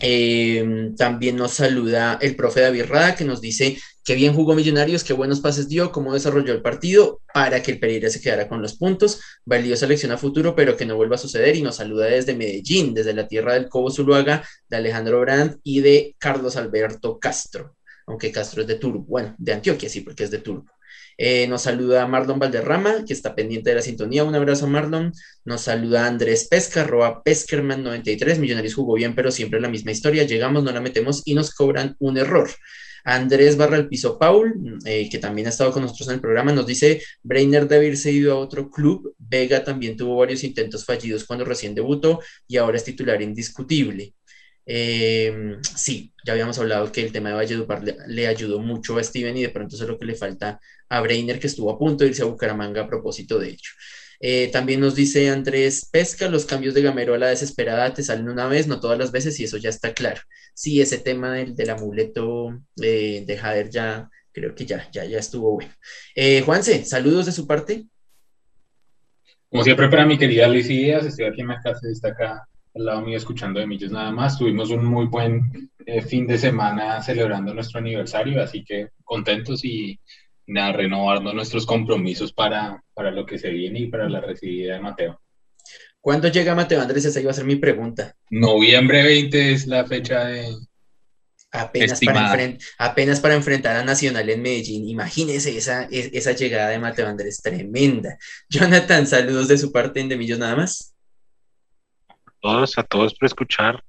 Eh, también nos saluda el profe David Rada, que nos dice que bien jugó Millonarios, qué buenos pases dio, cómo desarrolló el partido para que el Pereira se quedara con los puntos. Valiosa lección a futuro, pero que no vuelva a suceder. Y nos saluda desde Medellín, desde la tierra del Cobo Zuluaga, de Alejandro Brandt y de Carlos Alberto Castro. Aunque Castro es de Turbo, bueno, de Antioquia, sí, porque es de Turbo. Eh, nos saluda Marlon Valderrama, que está pendiente de la sintonía. Un abrazo, Marlon. Nos saluda Andrés Pesca, arroba Peskerman93. Millonarios jugó bien, pero siempre la misma historia. Llegamos, no la metemos y nos cobran un error. Andrés Barra el Piso Paul, eh, que también ha estado con nosotros en el programa, nos dice, Breiner debe haberse ido a otro club. Vega también tuvo varios intentos fallidos cuando recién debutó y ahora es titular indiscutible. Eh, sí, ya habíamos hablado que el tema de Valledupar le, le, ayudó mucho a Steven y de pronto eso es lo que le falta a Breiner, que estuvo a punto de irse a Bucaramanga a propósito de ello. Eh, también nos dice Andrés Pesca, los cambios de Gamero a la desesperada te salen una vez, no todas las veces, y eso ya está claro. Sí, ese tema del, del amuleto eh, de Jader ya, creo que ya, ya, ya estuvo bueno. Eh, Juanse, saludos de su parte. Como siempre, para mi querida Liz Díaz, estoy aquí en la casa, está al lado mío escuchando de Millos nada más. Tuvimos un muy buen eh, fin de semana celebrando nuestro aniversario, así que contentos y nada, renovando nuestros compromisos para, para lo que se viene y para la recibida de Mateo. ¿Cuándo llega Mateo Andrés? Esa iba a ser mi pregunta. Noviembre 20 es la fecha de... Apenas para, apenas para, enfrentar a Nacional en Medellín. Imagínese esa, esa llegada de Mateo Andrés, tremenda. Jonathan, saludos de su parte en De Millos nada más. A todos, a todos por escuchar,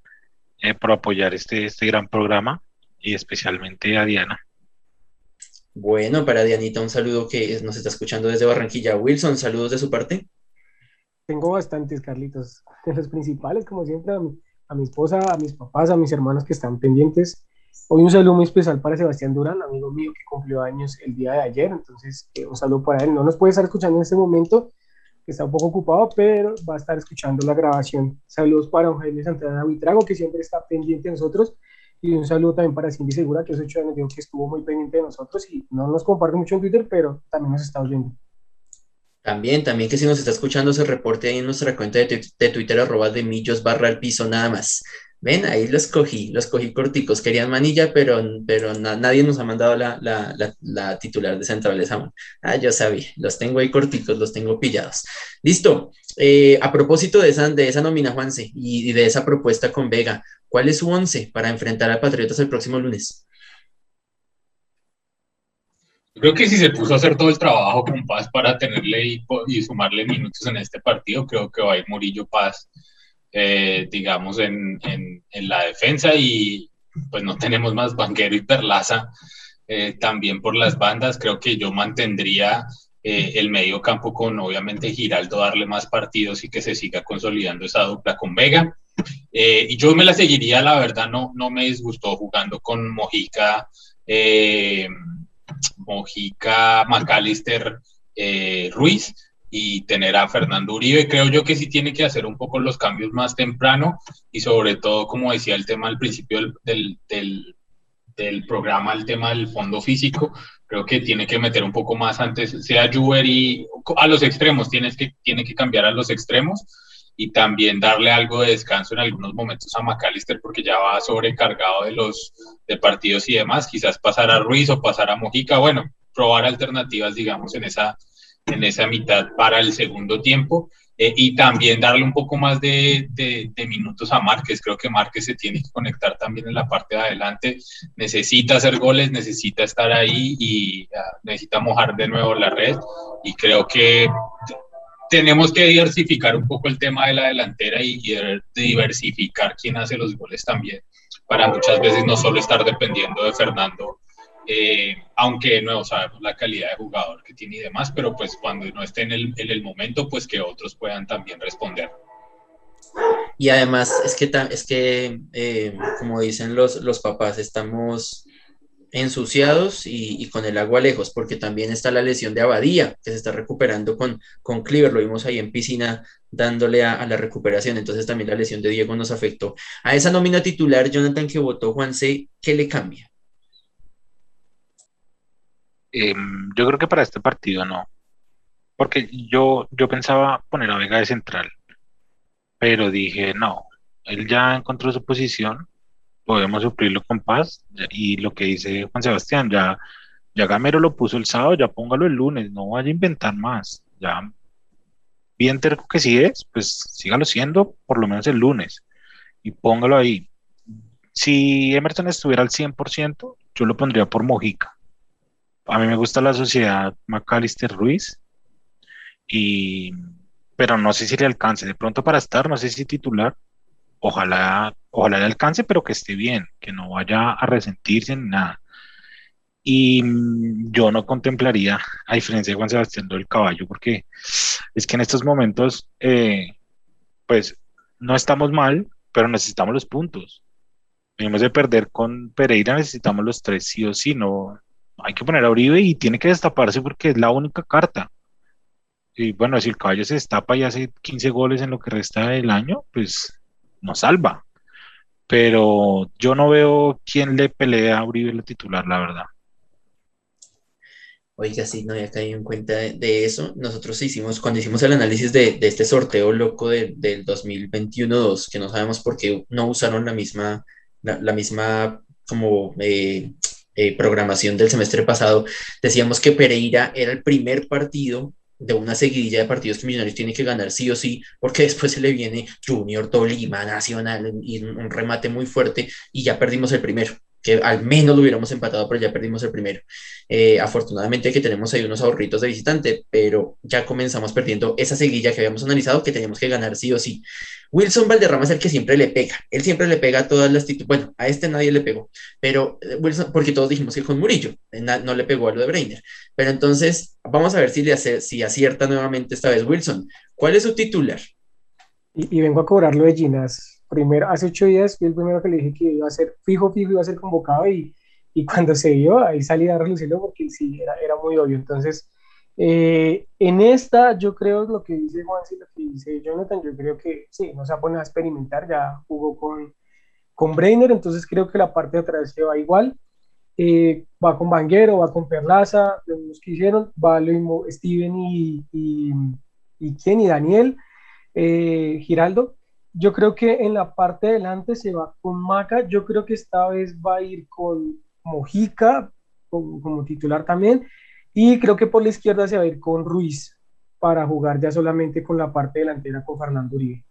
eh, por apoyar este, este gran programa y especialmente a Diana. Bueno, para Dianita, un saludo que nos está escuchando desde Barranquilla. Wilson, saludos de su parte. Tengo bastantes, Carlitos. De los principales, como siempre, a mi, a mi, esposa, a mis papás, a mis hermanos que están pendientes. Hoy un saludo muy especial para Sebastián Durán, amigo mío que cumplió años el día de ayer. Entonces, eh, un saludo para él. No nos puede estar escuchando en este momento, que está un poco ocupado, pero va a estar escuchando la grabación. Saludos para Jaime Santana Buitrago, que siempre está pendiente de nosotros. Y un saludo también para Cindy Segura, que hace ocho años dijo que estuvo muy pendiente de nosotros y no nos comparte mucho en Twitter, pero también nos está oyendo. También, también que si nos está escuchando se reporte ahí en nuestra cuenta de, Twitter, arroba de millos barra al piso nada más. Ven, ahí los cogí, los cogí corticos. Querían manilla, pero, pero na, nadie nos ha mandado la, la, la, la, titular de centrales aún. Ah, yo sabía, los tengo ahí corticos, los tengo pillados. Listo. Eh, a propósito de esa, de esa nómina, Juanse, y, y de esa propuesta con Vega, ¿cuál es su once para enfrentar a Patriotas el próximo lunes? Creo que si se puso a hacer todo el trabajo con Paz para tenerle y, y sumarle minutos en este partido, creo que va a ir Murillo Paz, eh, digamos, en, en, la defensa y pues no tenemos más Banquero y Perlaza eh, también por las bandas. Creo que yo mantendría eh, el medio campo con obviamente Giraldo darle más partidos y que se siga consolidando esa dupla con Vega. Eh, y yo me la seguiría, la verdad, no, no me disgustó jugando con Mojica, Mojica, McAllister, Ruiz y tener a Fernando Uribe. Creo yo que sí tiene que hacer un poco los cambios más temprano y sobre todo, como decía el tema al principio del, del, programa, el tema del fondo físico, creo que tiene que meter un poco más antes, sea Juber y a los extremos, tienes que, tiene que cambiar a los extremos y también darle algo de descanso en algunos momentos a McAllister porque ya va sobrecargado de los de partidos y demás, quizás pasar a Ruiz o pasar a Mojica, bueno, probar alternativas, digamos, en esa, en esa mitad para el segundo tiempo eh, y también darle un poco más de, minutos a Márquez. Creo que Márquez se tiene que conectar también en la parte de adelante. Necesita hacer goles, necesita estar ahí y uh, necesita mojar de nuevo la red. Y creo que tenemos que diversificar un poco el tema de la delantera y diversificar quién hace los goles también, para muchas veces no solo estar dependiendo de Fernando eh, aunque no sabemos la calidad de jugador que tiene y demás, pero pues cuando no esté en el, en el momento, pues que otros puedan también responder. Y además es que, es que eh, como dicen los, los papás, estamos ensuciados y, con el agua lejos, porque también está la lesión de Abadía, que se está recuperando con, con Cleaver, lo vimos ahí en piscina dándole a, la recuperación, entonces también la lesión de Diego nos afectó. A esa nómina titular, Jonathan, que votó Juan C., ¿qué le cambia? Eh, yo creo que para este partido no. Porque yo, yo pensaba poner a Vega de central. Pero dije, no, él ya encontró su posición, podemos suplirlo con paz. Y lo que dice Juan Sebastián, ya, ya Gamero lo puso el sábado, ya póngalo el lunes, no vaya a inventar más. Ya bien terco que sí es, pues sígalo siendo por lo menos el lunes y póngalo ahí. Si Emerson estuviera al 100%, yo lo pondría por Mojica a mí me gusta la sociedad McAllister Ruiz, y, pero no sé si le alcance. De pronto para estar, no sé si titular, ojalá, ojalá le alcance, pero que esté bien, que no vaya a resentirse ni nada. Y mm, yo no contemplaría, a diferencia de Juan Sebastián del Caballo, porque es que en estos momentos, eh, pues no estamos mal, pero necesitamos los puntos. Venimos de perder con Pereira, necesitamos los tres sí o sí, no, hay que poner a Uribe y tiene que destaparse porque es la única carta. Y bueno, si el caballo se destapa y hace 15 goles en lo que resta del año, pues nos salva. Pero yo no veo quién le pelea a Uribe la titular, la verdad. Oiga, sí, no había caído en cuenta de, eso. Nosotros hicimos, cuando hicimos el análisis de, este sorteo loco de, del 2021-2, que no sabemos por qué no usaron la misma, la, la misma como eh, eh, programación del semestre pasado, decíamos que Pereira era el primer partido de una seguidilla de partidos que Millonarios tiene que ganar sí o sí, porque después se le viene Junior, Tolima, Nacional y un remate muy fuerte y ya perdimos el primero que al menos lo hubiéramos empatado, pero ya perdimos el primero. Eh, afortunadamente que tenemos ahí unos ahorritos de visitante, pero ya comenzamos perdiendo esa seguilla que habíamos analizado que teníamos que ganar sí o sí. Wilson Valderrama es el que siempre le pega, él siempre le pega a todas las titulares, bueno, a este nadie le pegó, pero eh, Wilson, porque todos dijimos que con Murillo, eh, no le pegó a lo de Breiner, pero entonces vamos a ver si, le hace, si acierta nuevamente esta vez Wilson. ¿Cuál es su titular? Y, y vengo a cobrarlo de Ginas primero, hace ocho días fui el primero que le dije que iba a ser fijo, fijo, iba a ser convocado y, y cuando se dio, ahí salí a relucirlo porque sí, era, era muy obvio. Entonces, eh, en esta, yo creo lo que dice Juan y lo que dice Jonathan, yo creo que sí, no se va a experimentar, ya jugó con, con Brainer, entonces creo que la parte de atrás se va igual. Eh, va con Banguero, va con Perlaza, los que hicieron, va lo mismo Steven y, y, y quién, y Daniel, eh, Giraldo, yo creo que en la parte de adelante se va con Maca. Yo creo que esta vez va a ir con Mojica como, titular también. Y creo que por la izquierda se va a ir con Ruiz para jugar ya solamente con la parte delantera con Fernando Uribe.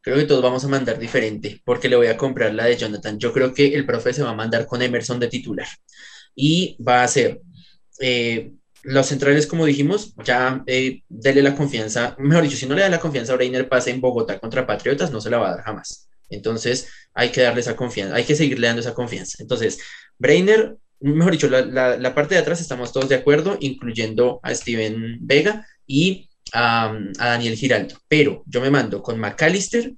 Creo que todos vamos a mandar diferente porque le voy a comprar la de Jonathan. Yo creo que el profe se va a mandar con Emerson de titular y va a ser eh, los centrales, como dijimos, ya eh, dele la confianza, mejor dicho, si no le da la confianza a Breiner pase en Bogotá contra Patriotas, no se la va a dar jamás. Entonces, hay que darle esa confianza, hay que seguirle dando esa confianza. Entonces, Breiner, mejor dicho, la, parte de atrás estamos todos de acuerdo, incluyendo a Steven Vega y a, Daniel Giraldo. Pero yo me mando con McAllister,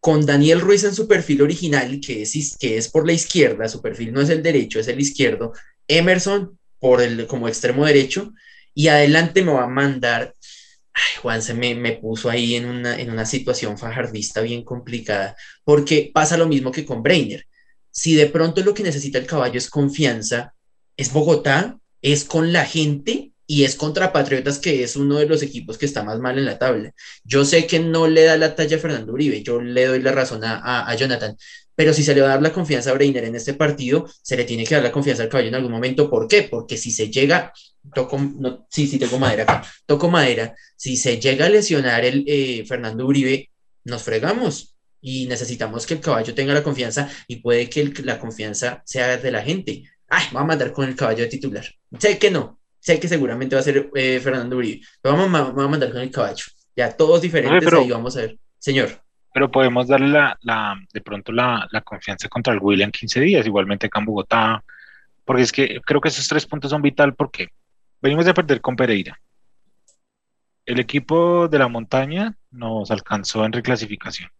con Daniel Ruiz en su perfil original, que es, que es por la izquierda, su perfil no es el derecho, es el izquierdo, Emerson por el, como extremo derecho, y adelante me va a mandar, ay, Juan se me, me puso ahí en una, en una situación fajardista bien complicada, porque pasa lo mismo que con Brainer. Si de pronto lo que necesita el caballo es confianza, es Bogotá, es con la gente y es contra Patriotas, que es uno de los equipos que está más mal en la tabla. Yo sé que no le da la talla a Fernando Uribe, yo le doy la razón a, Jonathan, pero si se le va a dar la confianza a Breiner en este partido, se le tiene que dar la confianza al caballo en algún momento. ¿Por qué? Porque si se llega, toco, no, sí, sí, tengo madera acá, toco madera, si se llega a lesionar el eh, Fernando Uribe, nos fregamos y necesitamos que el caballo tenga la confianza y puede que el, la confianza sea de la gente. Ay, vamos a mandar con el caballo de titular. Sé que no, sé que seguramente va a ser eh, Fernando Uribe, pero vamos, vamos, a mandar con el caballo. Ya todos diferentes, pero, ahí vamos a ver. Señor. Pero podemos darle la, la de pronto la, la, confianza contra el William 15 días, igualmente acá en Bogotá, porque es que creo que esos tres puntos son vital porque venimos de perder con Pereira. El equipo de la montaña nos alcanzó en reclasificación.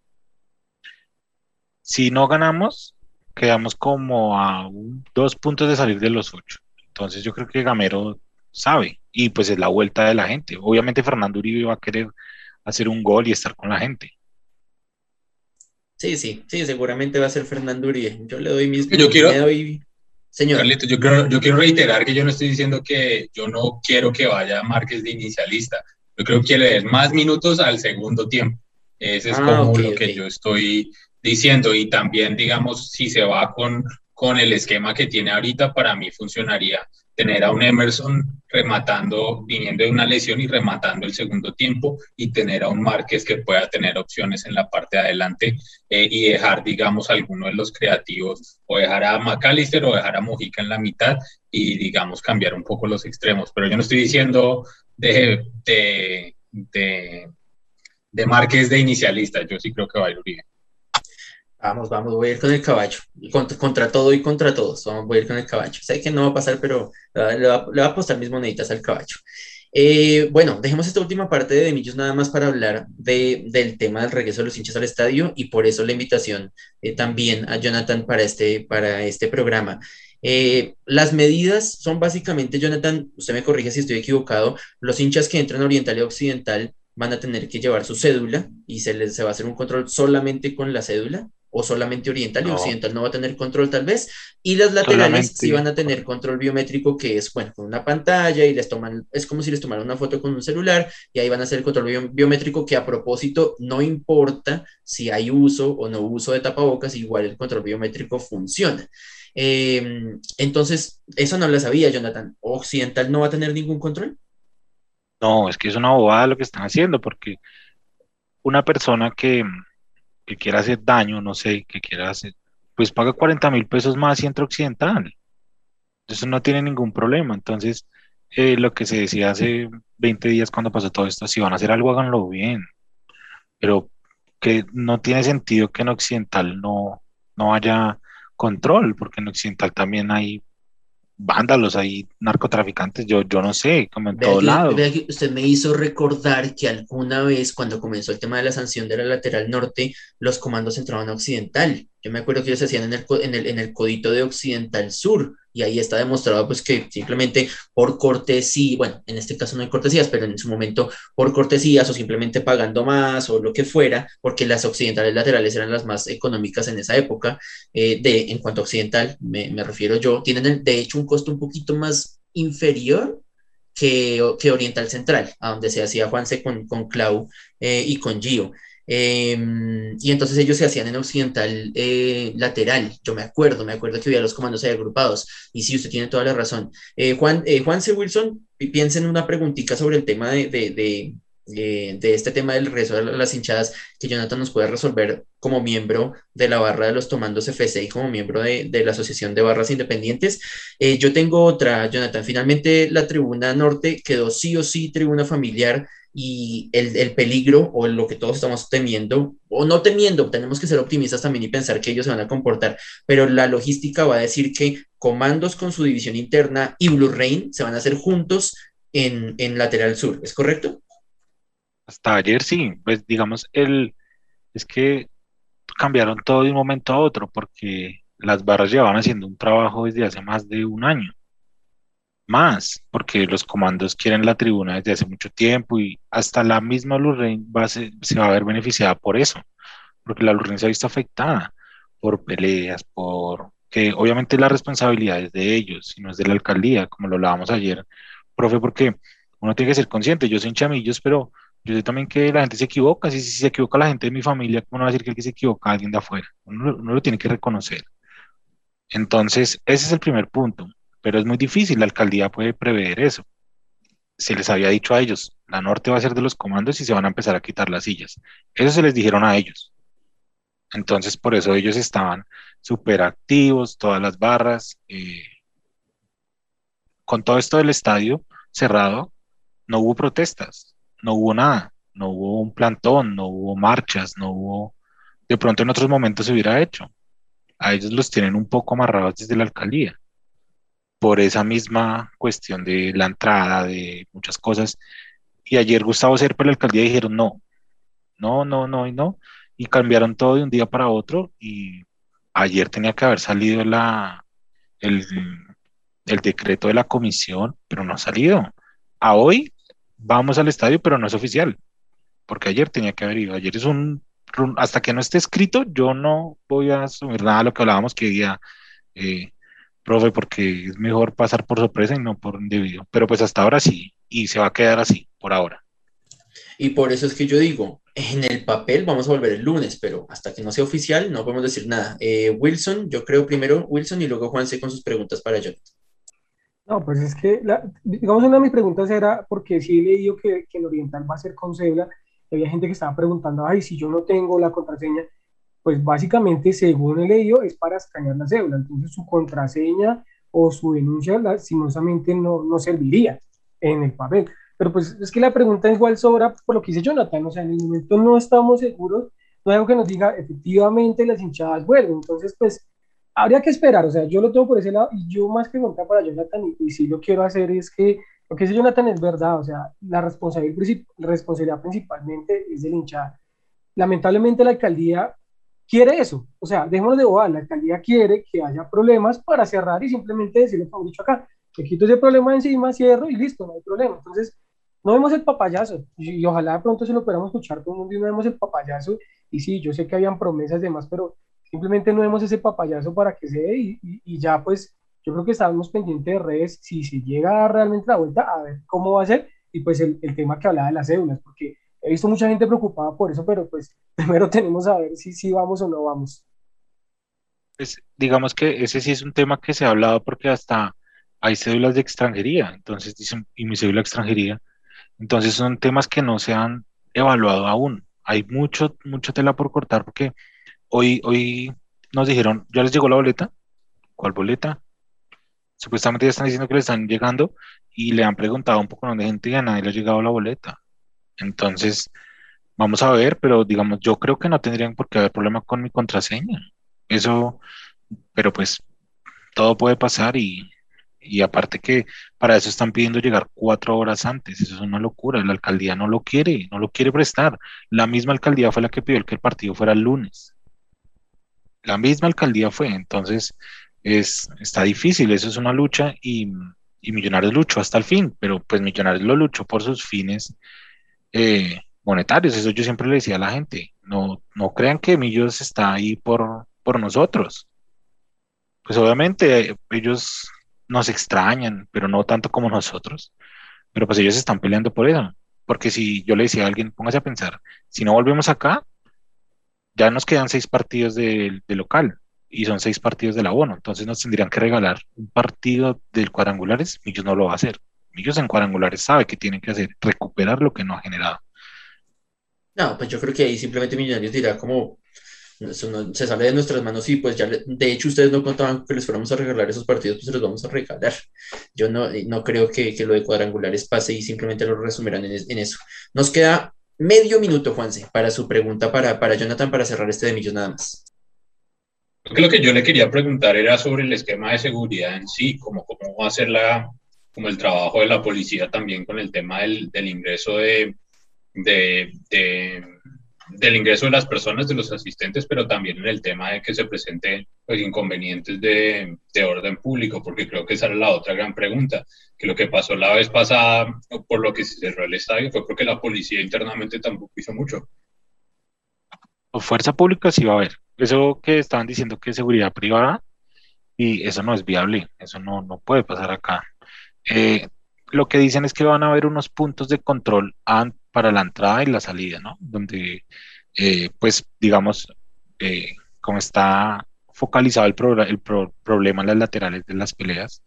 Si no ganamos, quedamos como a un, dos puntos de salir de los ocho. Entonces yo creo que Gamero sabe y pues es la vuelta de la gente. Obviamente Fernando Uribe va a querer hacer un gol y estar con la gente. Sí, sí, sí, seguramente va a ser Fernando Uribe. Yo le doy mis... Yo quiero... Doy... Señor. Carlito, yo quiero, yo quiero reiterar que yo no estoy diciendo que yo no quiero que vaya Márquez de inicialista. Yo creo que le den más minutos al segundo tiempo. Ese es ah, como okay, lo que okay. yo estoy diciendo. Y también, digamos, si se va con, con el esquema que tiene ahorita, para mí funcionaría tener a un Emerson rematando, viniendo de una lesión y rematando el segundo tiempo, y tener a un Márquez que pueda tener opciones en la parte de adelante eh, y dejar, digamos, alguno de los creativos, o dejar a McAllister o dejar a Mojica en la mitad y, digamos, cambiar un poco los extremos. Pero yo no estoy diciendo de, de, de, de Márquez de inicialista, yo sí creo que va a ir Uribe. Vamos, vamos, voy a ir con el caballo. Contra, todo y contra todos. Voy a ir con el caballo. Sé que no va a pasar, pero le va, a apostar mis moneditas al caballo. Eh, bueno, dejemos esta última parte de Millos nada más para hablar de, del tema del regreso de los hinchas al estadio y por eso la invitación eh, también a Jonathan para este, para este programa. Eh, las medidas son básicamente, Jonathan, usted me corrige si estoy equivocado, los hinchas que entran Oriental y Occidental van a tener que llevar su cédula y se les se va a hacer un control solamente con la cédula o solamente oriental y no. occidental no va a tener control tal vez, y las laterales solamente. sí van a tener control biométrico que es, bueno, con una pantalla y les toman, es como si les tomaran una foto con un celular y ahí van a hacer el control biométrico que a propósito no importa si hay uso o no uso de tapabocas, igual el control biométrico funciona. Eh, entonces, eso no lo sabía, Jonathan. ¿Occidental no va a tener ningún control? No, es que es una bobada lo que están haciendo, porque una persona que, que quiera hacer daño, no sé, que quiera hacer, pues paga 40 mil pesos más y entra occidental. Eso no tiene ningún problema. Entonces, eh, lo que se decía hace 20 días cuando pasó todo esto, si van a hacer algo, háganlo bien. Pero que no tiene sentido que en occidental no, no haya control, porque en occidental también hay vándalos, hay narcotraficantes, yo, yo no sé, como en todo lado. usted me hizo recordar que alguna vez cuando comenzó el tema de la sanción de la lateral norte, los comandos entraban a occidental. Yo me acuerdo que ellos hacían en el, en el, en el codito de occidental sur y ahí está demostrado pues que simplemente por cortesía, bueno, en este caso no hay cortesías, pero en su momento por cortesías o simplemente pagando más o lo que fuera, porque las occidentales laterales eran las más económicas en esa época, eh, de, en cuanto a occidental, me, me refiero yo, tienen el, de hecho un costo un poquito más inferior que, que Oriental Central, a donde se hacía Juanse con, con Clau eh, y con Gio. Eh, y entonces ellos se hacían en occidental eh, lateral. Yo me acuerdo, me acuerdo que había los comandos ahí agrupados. Y sí, usted tiene toda la razón. Eh, Juan, Juan C. Wilson, piensa en una preguntita sobre el tema de, de, de, este tema del rezo de las hinchadas que Jonathan nos puede resolver como miembro de la barra de los Tomandos FC y como miembro de, de la Asociación de Barras Independientes. yo tengo otra, Jonathan. Finalmente la tribuna norte quedó sí o sí tribuna familiar y el, el, peligro o lo que todos estamos temiendo, o no temiendo, tenemos que ser optimistas también y pensar que ellos se van a comportar, pero la logística va a decir que Comandos con su división interna y Blue Rain se van a hacer juntos en, en lateral sur, ¿es correcto? Hasta ayer sí, pues digamos, el, es que cambiaron todo de un momento a otro porque las barras llevaban haciendo un trabajo desde hace más de un año. Más, porque los comandos quieren la tribuna desde hace mucho tiempo y hasta la misma a se, va a ver beneficiada por eso, porque la Lurraine se ha visto afectada por peleas, por que obviamente la responsabilidad es de ellos y no es de la alcaldía, como lo hablábamos ayer, profe, porque uno tiene que ser consciente, yo soy en chamillos, pero yo sé también que la gente se equivoca, si, si se equivoca la gente de mi familia, ¿cómo no va a decir que el se equivoca alguien de afuera? Uno, uno lo tiene que reconocer. Entonces, ese es el primer punto, pero es muy difícil, la alcaldía puede prever eso. Se les había dicho a ellos, la norte va a ser de los comandos y se van a empezar a quitar las sillas. Eso se les dijeron a ellos. Entonces, por eso ellos estaban súper activos, todas las barras. eh, con todo esto del estadio cerrado, no hubo protestas, no hubo nada, no hubo un plantón, no hubo marchas, no hubo... De pronto en otros momentos se hubiera hecho. A ellos los tienen un poco amarrados desde la alcaldía por esa misma cuestión de la entrada, de muchas cosas. Y ayer Gustavo Serpa y la alcaldía dijeron no, no, no, no y no. Y cambiaron todo de un día para otro. Y ayer tenía que haber salido la, el, el decreto de la comisión, pero no ha salido. A hoy vamos al estadio, pero no es oficial, porque ayer tenía que haber ido. Ayer es un, hasta que no esté escrito, yo no voy a asumir nada de lo que hablábamos que día, profe, porque es mejor pasar por sorpresa y no por indebido. Pero pues hasta ahora sí, y se va a quedar así, por ahora. Y por eso es que yo digo, en el papel vamos a volver el lunes, pero hasta que no sea oficial no podemos decir nada. Eh, Wilson, yo creo primero Wilson y luego Juanse con sus preguntas para Jonathan. No, pues es que, la- digamos, una de mis preguntas era, porque sí he leído que, que el Oriental va a ser con y había gente que estaba preguntando, ay, si yo no tengo la contraseña, pues básicamente, según he leído, es para escanear la cédula, entonces su contraseña o su denuncia, lastimosamente, no, no serviría en el papel. Pero pues es que la pregunta igual sobra por lo que dice Jonathan, o sea, en el momento no estamos seguros, no hay algo que nos diga, efectivamente, las hinchadas vuelven, entonces, pues, habría que esperar, o sea, yo lo tengo por ese lado y yo más que preguntar para Jonathan, y, y sí lo quiero hacer, es que lo que dice Jonathan es verdad, o sea, la responsabilidad, responsabilidad principalmente es del hinchada. Lamentablemente la alcaldía quiere eso, o sea, dejémonos de bobada, la alcaldía quiere que haya problemas para cerrar y simplemente decirle como dicho acá, que quito ese problema de encima, cierro y listo, no hay problema. Entonces, no vemos el papayazo y, y ojalá de pronto se lo podamos escuchar todo el mundo y no vemos el papayazo. Y sí, yo sé que habían promesas y demás, pero simplemente no vemos ese papayazo para que se dé y, y- y ya pues yo creo que estábamos pendientes de redes si se llega a dar realmente la vuelta a ver cómo va a ser y pues el, el tema que hablaba de las cédulas, porque he visto mucha gente preocupada por eso, pero pues primero tenemos a ver si, si vamos o no vamos. Pues digamos que ese sí es un tema que se ha hablado porque hasta hay cédulas de extranjería, entonces dicen, y mi cédula extranjería, entonces son temas que no se han evaluado aún. Hay mucho, mucha tela por cortar porque hoy, hoy nos dijeron, ¿ya les llegó la boleta? ¿Cuál boleta? Supuestamente ya están diciendo que le están llegando y le han preguntado un poco de gente y a nadie le ha llegado la boleta. Entonces, vamos a ver, pero digamos, yo creo que no tendrían por qué haber problema con mi contraseña. Eso, pero pues todo puede pasar y, y aparte que para eso están pidiendo llegar cuatro horas antes. Eso es una locura. La alcaldía no lo quiere, no lo quiere prestar. La misma alcaldía fue la que pidió que el partido fuera el lunes. La misma alcaldía fue. Entonces, es, está difícil. Eso es una lucha y, y Millonarios luchó hasta el fin, pero pues Millonarios lo luchó por sus fines eh, monetarios. Eso yo siempre le decía a la gente. No, no crean que Millos está ahí por, por nosotros. Pues obviamente ellos nos extrañan, pero no tanto como nosotros. Pero pues ellos están peleando por eso. Porque si yo le decía a alguien, póngase a pensar, si no volvemos acá, ya nos quedan seis partidos de, local y son seis partidos del abono. Entonces nos tendrían que regalar un partido del cuadrangulares. Millos no lo va a hacer. Millos en cuadrangulares sabe que tienen que hacer, recuperar lo que no ha generado. No, pues yo creo que ahí simplemente Millonarios dirá como eso no- se sale de nuestras manos y pues ya, le- de hecho ustedes no contaban que les fuéramos a regalar esos partidos, pues se los vamos a regalar. Yo no, no creo que, que lo de cuadrangulares pase y simplemente lo resumirán en, es- en eso. Nos queda medio minuto, Juanse, para su pregunta para, para Jonathan para cerrar este de Millos nada más. Creo que lo que yo le quería preguntar era sobre el esquema de seguridad en sí, como cómo va a ser la, como el trabajo de la policía también con el tema del, del ingreso de, de, de, del ingreso de las personas, de los asistentes, pero también en el tema de que se presenten pues, inconvenientes de, de orden público, porque creo que esa era la otra gran pregunta, que lo que pasó la vez pasada, por lo que se cerró el estadio, fue porque la policía internamente tampoco hizo mucho. O fuerza pública sí va a haber. Eso que estaban diciendo que es seguridad privada, y eso no es viable, eso no, no puede pasar acá. Eh, lo que dicen es que van a haber unos puntos de control para la entrada y la salida, ¿no? Donde, eh, pues, digamos, eh, como está focalizado el, pro- el pro- problema en las laterales de las peleas,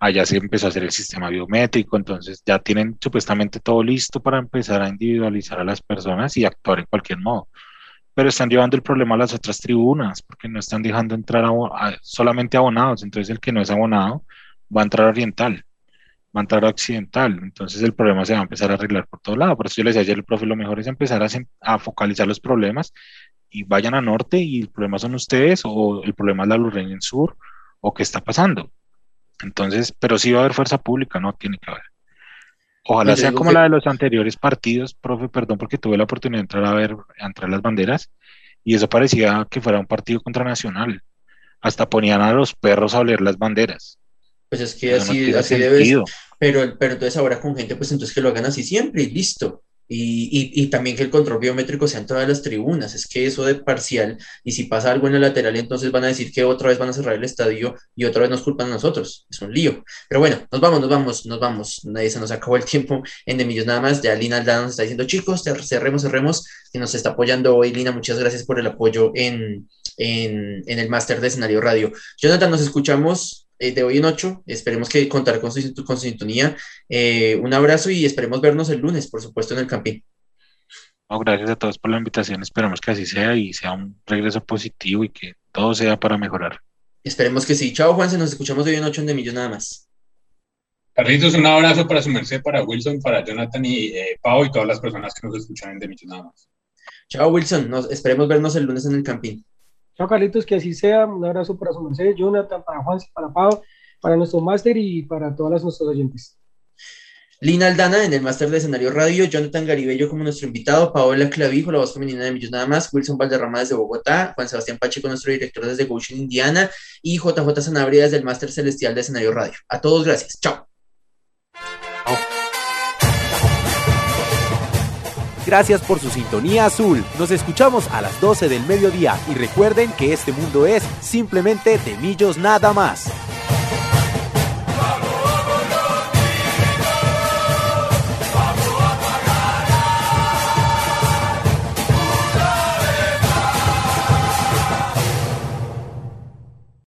allá se empezó a hacer el sistema biométrico, entonces ya tienen supuestamente todo listo para empezar a individualizar a las personas y actuar en cualquier modo. Pero están llevando el problema a las otras tribunas, porque no están dejando entrar abo- a- solamente abonados, entonces el que no es abonado va a entrar oriental va a entrar a occidental. Entonces el problema se va a empezar a arreglar por todo lado. Por eso yo le decía ayer, el profe, lo mejor es empezar a, a focalizar los problemas y vayan a norte y el problema son ustedes o el problema es la Lorraine en sur o qué está pasando. Entonces, pero sí va a haber fuerza pública, no tiene que haber. Ojalá yo sea como que- la de los anteriores partidos, profe, perdón porque tuve la oportunidad de entrar a ver, a entrar las banderas y eso parecía que fuera un partido contra Nacional. Hasta ponían a los perros a oler las banderas. Pues es que Eso no así, tiene así debe sentido. pero, pero entonces ahora con gente, pues entonces que lo hagan así siempre y listo. Y, y, y también que el control biométrico sea en todas las tribunas. Es que eso de parcial, y si pasa algo en la lateral, entonces van a decir que otra vez van a cerrar el estadio y otra vez nos culpan a nosotros. Es un lío. Pero bueno, nos vamos, nos vamos, nos vamos. Nadie se nos acabó el tiempo en De Millos nada más. Ya Lina Aldana nos está diciendo, chicos, cerremos, cerremos, que nos está apoyando hoy. Lina, muchas gracias por el apoyo en, en, en el máster de escenario radio. Jonathan, nos escuchamos eh, de hoy en ocho. Esperemos que contar con su, con su sintonía. Eh, un abrazo y esperemos vernos el lunes, por supuesto, en el Campín. No, gracias a todos por la invitación. Esperamos que así sea y sea un regreso positivo y que todo sea para mejorar. Esperemos que sí. Chao, Juanse. Nos escuchamos de hoy en ocho en De Millos nada más. Carlitos, un abrazo para su merced, para Wilson, para Jonathan y eh, Pau y todas las personas que nos escuchan en De Millos nada más. Chao, Wilson. Nos, esperemos vernos el lunes en el Campín. Chao, Carlitos, que así sea. Un abrazo para su merced, Jonathan, para Juan, para Pau, para nuestro máster y para todas las nuestros oyentes. Lina Aldana en el máster de escenario radio, Jonathan Garibello como nuestro invitado, Paola Clavijo, la voz femenina de Millos Nada Más, Wilson Valderrama desde Bogotá, Juan Sebastián Pacheco, nuestro director desde Goshen, Indiana, y JJ Sanabria desde el máster celestial de escenario radio. A todos, gracias. Chao. Gracias por su sintonía azul. Nos escuchamos a las 12 del mediodía y recuerden que este mundo es simplemente de millos nada más.